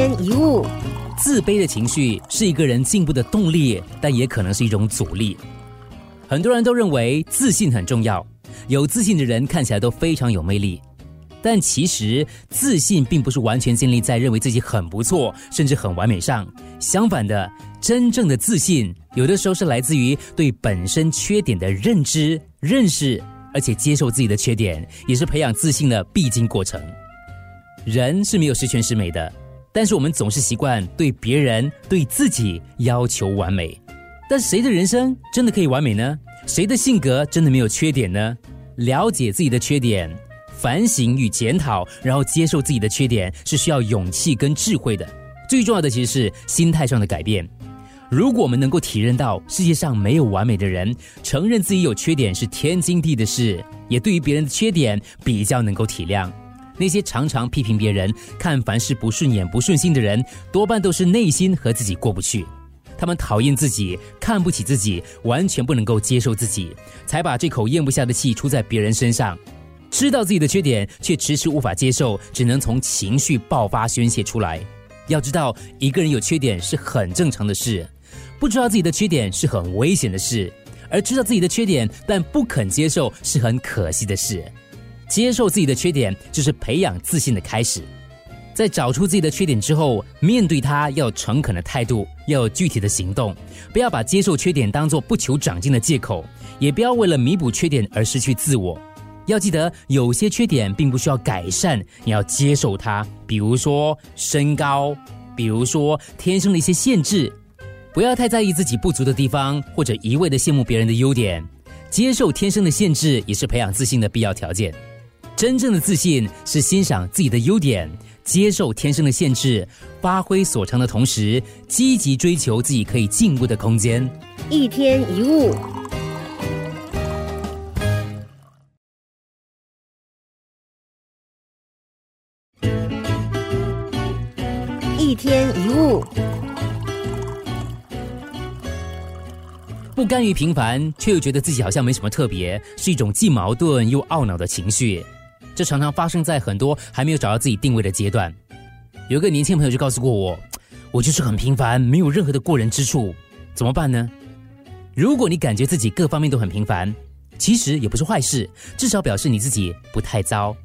天一物，自卑的情绪是一个人进步的动力，但也可能是一种阻力。很多人都认为自信很重要，有自信的人看起来都非常有魅力。但其实自信并不是完全建立在认为自己很不错，甚至很完美上。相反的，真正的自信有的时候是来自于对本身缺点的认知、认识，而且接受自己的缺点，也是培养自信的必经过程。人是没有十全十美的，但是我们总是习惯对别人、对自己要求完美。但谁的人生真的可以完美呢？谁的性格真的没有缺点呢？了解自己的缺点。反省与检讨，然后接受自己的缺点，是需要勇气跟智慧的。最重要的其实是心态上的改变。如果我们能够体认到世界上没有完美的人，承认自己有缺点是天经地义的事，也对于别人的缺点比较能够体谅。那些常常批评别人、看凡事不顺眼、不顺心的人，多半都是内心和自己过不去。他们讨厌自己，看不起自己，完全不能够接受自己，才把这口咽不下的气出在别人身上。知道自己的缺点，却迟迟无法接受，只能从情绪爆发宣泄出来。要知道，一个人有缺点是很正常的事，不知道自己的缺点是很危险的事，而知道自己的缺点但不肯接受是很可惜的事。接受自己的缺点，就是培养自信的开始。在找出自己的缺点之后，面对它要有诚恳的态度，要有具体的行动，不要把接受缺点当作不求长进的借口，也不要为了弥补缺点而失去自我。要记得，有些缺点并不需要改善，你要接受它。比如说身高，比如说天生的一些限制，不要太在意自己不足的地方，或者一味的羡慕别人的优点。接受天生的限制，也是培养自信的必要条件。真正的自信是欣赏自己的优点，接受天生的限制，发挥所长的同时，积极追求自己可以进步的空间。一天一物。一天一物，不甘于平凡，却又觉得自己好像没什么特别，是一种既矛盾又懊恼的情绪。这常常发生在很多还没有找到自己定位的阶段。有一个年轻朋友就告诉过我：“我就是很平凡，没有任何的过人之处，怎么办呢？”如果你感觉自己各方面都很平凡，其实也不是坏事，至少表示你自己不太糟。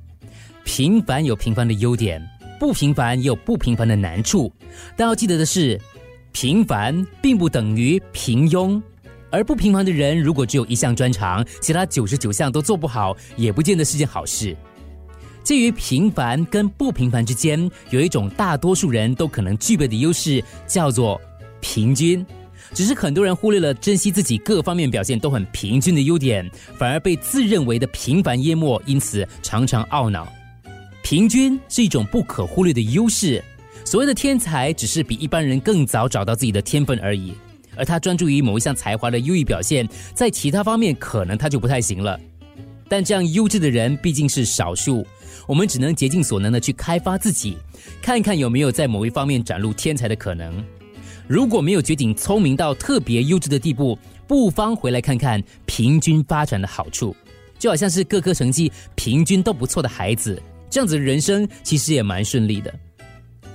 平凡有平凡的优点。不平凡也有不平凡的难处，但要记得的是，平凡并不等于平庸，而不平凡的人如果只有一项专长，其他九十九项都做不好，也不见得是件好事。介于平凡跟不平凡之间，有一种大多数人都可能具备的优势，叫做平均。只是很多人忽略了珍惜自己各方面表现都很平均的优点，反而被自认为的平凡淹没，因此常常懊恼。平均是一种不可忽略的优势。所谓的天才，只是比一般人更早找到自己的天分而已。而他专注于某一项才华的优异表现，在其他方面可能他就不太行了。但这样优质的人毕竟是少数，我们只能竭尽所能的去开发自己，看看有没有在某一方面展露天才的可能。如果没有绝顶聪明到特别优质的地步，不妨回来看看平均发展的好处。就好像是各科成绩平均都不错的孩子。这样子的人生其实也蛮顺利的。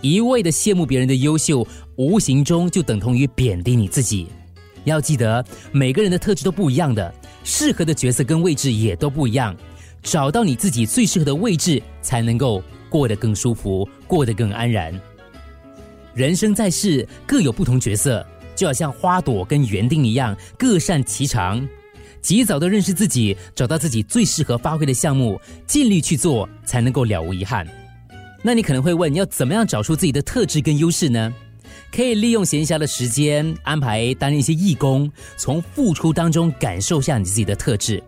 一味的羡慕别人的优秀，无形中就等同于贬低你自己。要记得，每个人的特质都不一样的，适合的角色跟位置也都不一样。找到你自己最适合的位置，才能够过得更舒服，过得更安然。人生在世，各有不同角色，就好像花朵跟园丁一样，各擅其长。及早的认识自己，找到自己最适合发挥的项目，尽力去做，才能够了无遗憾。那你可能会问，要怎么样找出自己的特质跟优势呢？可以利用闲暇的时间，安排担任一些义工，从付出当中感受下你自己的特质，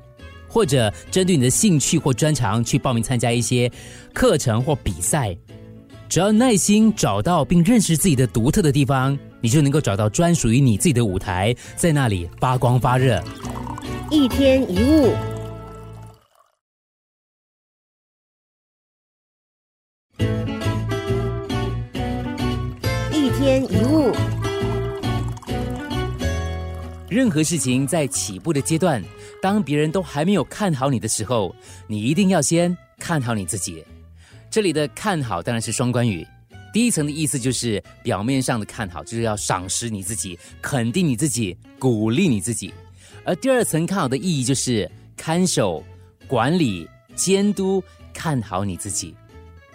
或者针对你的兴趣或专长去报名参加一些课程或比赛。只要耐心找到并认识自己的独特的地方，你就能够找到专属于你自己的舞台，在那里发光发热。一天一物，任何事情在起步的阶段，当别人都还没有看好你的时候，你一定要先看好你自己。这里的“看好”当然是双关语，第一层的意思就是表面上的看好，就是要赏识你自己，肯定你自己，鼓励你自己；而第二层看好的意义就是看守、管理、监督，看好你自己。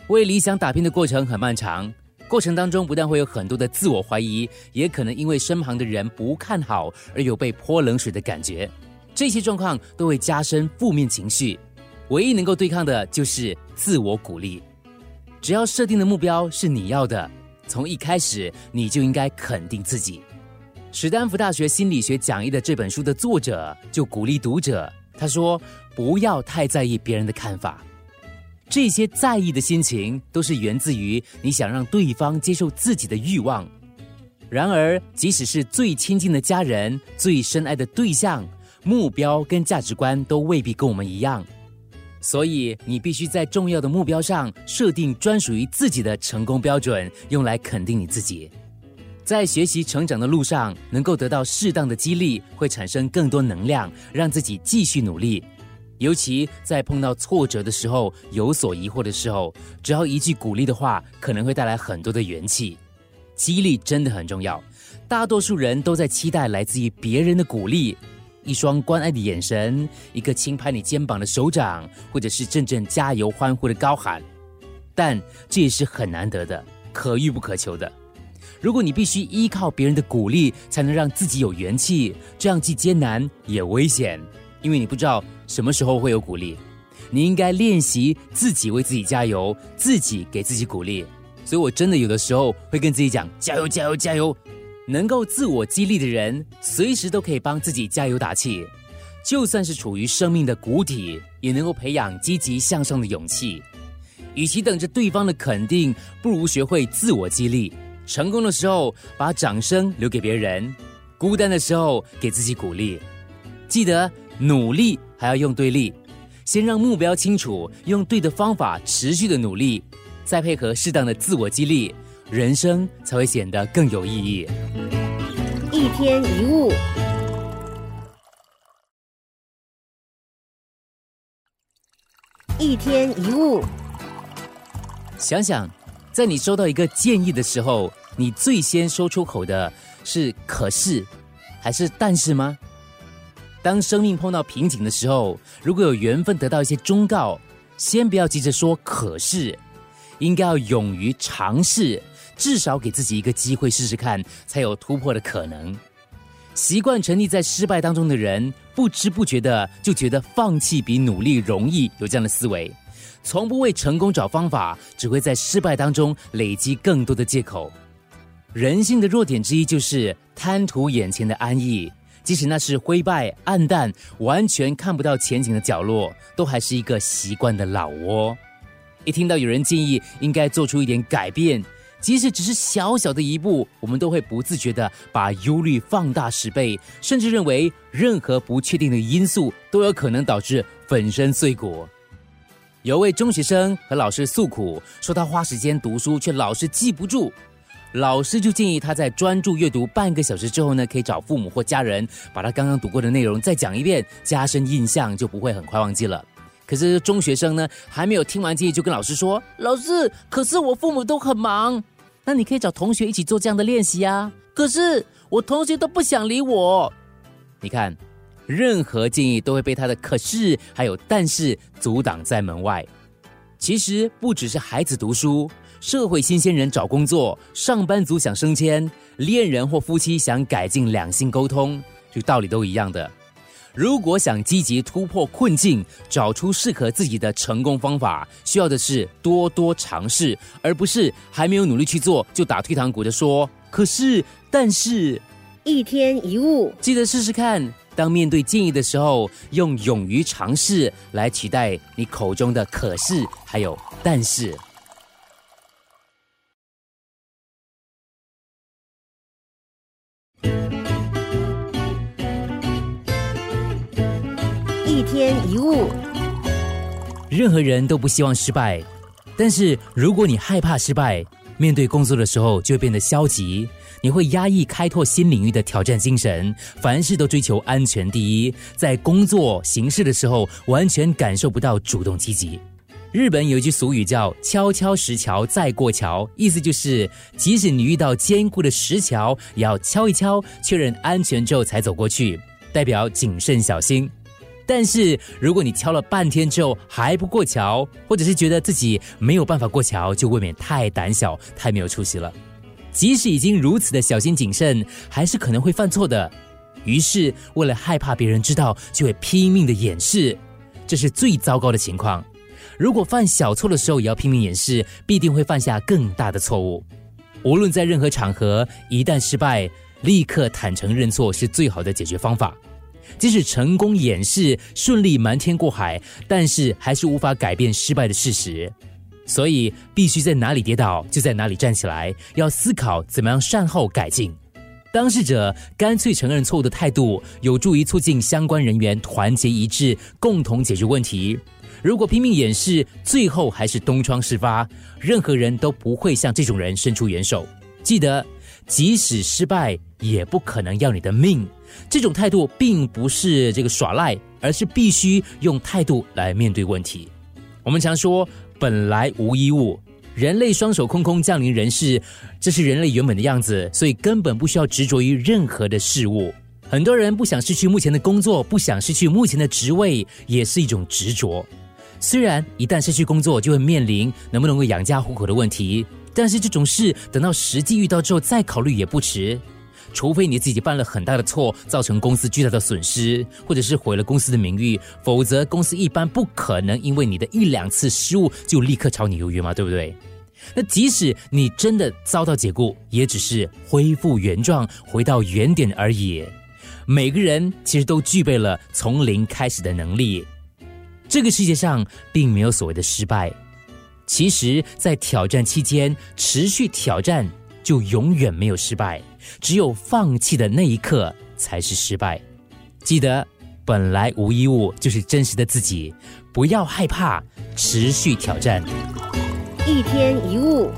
为理想打拼的过程很漫长，过程当中不但会有很多的自我怀疑，也可能因为身旁的人不看好而有被泼冷水的感觉。这些状况都会加深负面情绪。唯一能够对抗的就是自我鼓励。只要设定的目标是你要的，从一开始你就应该肯定自己。史丹福大学心理学讲义的这本书的作者就鼓励读者，他说：“不要太在意别人的看法，这些在意的心情都是源自于你想让对方接受自己的欲望。然而，即使是最亲近的家人、最深爱的对象，目标跟价值观都未必跟我们一样。”所以，你必须在重要的目标上设定专属于自己的成功标准，用来肯定你自己。在学习成长的路上，能够得到适当的激励，会产生更多能量，让自己继续努力。尤其在碰到挫折的时候，有所疑惑的时候，只要一句鼓励的话，可能会带来很多的元气。激励真的很重要，大多数人都在期待来自于别人的鼓励。一双关爱的眼神，一个轻拍你肩膀的手掌，或者是阵阵加油欢呼的高喊，但这也是很难得的，可遇不可求的。如果你必须依靠别人的鼓励才能让自己有元气，这样既艰难也危险，因为你不知道什么时候会有鼓励。你应该练习自己为自己加油，自己给自己鼓励。所以我真的有的时候会跟自己讲：加油，加油，加油。能够自我激励的人，随时都可以帮自己加油打气。就算是处于生命的谷底，也能够培养积极向上的勇气。与其等着对方的肯定，不如学会自我激励。成功的时候，把掌声留给别人；孤单的时候，给自己鼓励。记得努力还要用对力，先让目标清楚，用对的方法持续的努力，再配合适当的自我激励。人生才会显得更有意义。一天一物，一天一物。想想，在你收到一个建议的时候，你最先说出口的是“可是”还是“但是”吗？当生命碰到瓶颈的时候，如果有缘分得到一些忠告，先不要急着说“可是”，应该要勇于尝试。至少给自己一个机会试试看，才有突破的可能。习惯沉溺在失败当中的人，不知不觉的就觉得放弃比努力容易，有这样的思维，从不为成功找方法，只会在失败当中累积更多的借口。人性的弱点之一就是贪图眼前的安逸，即使那是灰败、暗淡、完全看不到前景的角落，都还是一个习惯的老窝。一听到有人建议应该做出一点改变。即使只是小小的一步，我们都会不自觉的把忧虑放大十倍，甚至认为任何不确定的因素都有可能导致粉身碎骨。有位中学生和老师诉苦，说他花时间读书却老是记不住，老师就建议他在专注阅读半个小时之后呢，可以找父母或家人把他刚刚读过的内容再讲一遍，加深印象，就不会很快忘记了。可是中学生呢，还没有听完建议，就跟老师说：“老师，可是我父母都很忙，那你可以找同学一起做这样的练习啊。”可是我同学都不想理我。你看，任何建议都会被他的“可是”还有“但是”阻挡在门外。其实不只是孩子读书，社会新鲜人找工作，上班族想升迁，恋人或夫妻想改进两性沟通，就道理都一样的。如果想积极突破困境，找出适合自己的成功方法，需要的是多多尝试，而不是还没有努力去做就打退堂鼓的说。可是，但是，一天一物，记得试试看。当面对建议的时候，用勇于尝试来取代你口中的可是，还有但是。一天一物，任何人都不希望失败，但是如果你害怕失败，面对工作的时候就会变得消极，你会压抑开拓新领域的挑战精神，凡事都追求安全第一，在工作行事的时候完全感受不到主动积极。日本有一句俗语叫“敲敲石桥再过桥”，意思就是即使你遇到坚固的石桥，也要敲一敲，确认安全之后才走过去，代表谨慎小心。但是如果你敲了半天之后还不过桥，或者是觉得自己没有办法过桥，就未免太胆小、太没有出息了。即使已经如此的小心谨慎，还是可能会犯错的。于是为了害怕别人知道，就会拼命的掩饰，这是最糟糕的情况。如果犯小错的时候也要拼命掩饰，必定会犯下更大的错误。无论在任何场合，一旦失败，立刻坦诚认错是最好的解决方法。即使成功掩饰，顺利瞒天过海，但是还是无法改变失败的事实。所以，必须在哪里跌倒就在哪里站起来，要思考怎么样善后改进。当事者干脆承认错误的态度，有助于促进相关人员团结一致，共同解决问题。如果拼命掩饰，最后还是东窗事发，任何人都不会向这种人伸出援手。记得，即使失败，也不可能要你的命。这种态度并不是这个耍赖，而是必须用态度来面对问题。我们常说，本来无一物，人类双手空空降临人世，这是人类原本的样子，所以根本不需要执着于任何的事物。很多人不想失去目前的工作，不想失去目前的职位，也是一种执着。虽然一旦失去工作，就会面临能不能够养家糊口的问题，但是这种事等到实际遇到之后再考虑也不迟。除非你自己犯了很大的错，造成公司巨大的损失，或者是毁了公司的名誉，否则公司一般不可能因为你的一两次失误就立刻炒你鱿鱼嘛，对不对？那即使你真的遭到解雇，也只是恢复原状，回到原点而已。每个人其实都具备了从零开始的能力。这个世界上并没有所谓的失败，其实，在挑战期间持续挑战，就永远没有失败。只有放弃的那一刻才是失败。记得，本来无一物就是真实的自己，不要害怕，持续挑战。一天一物。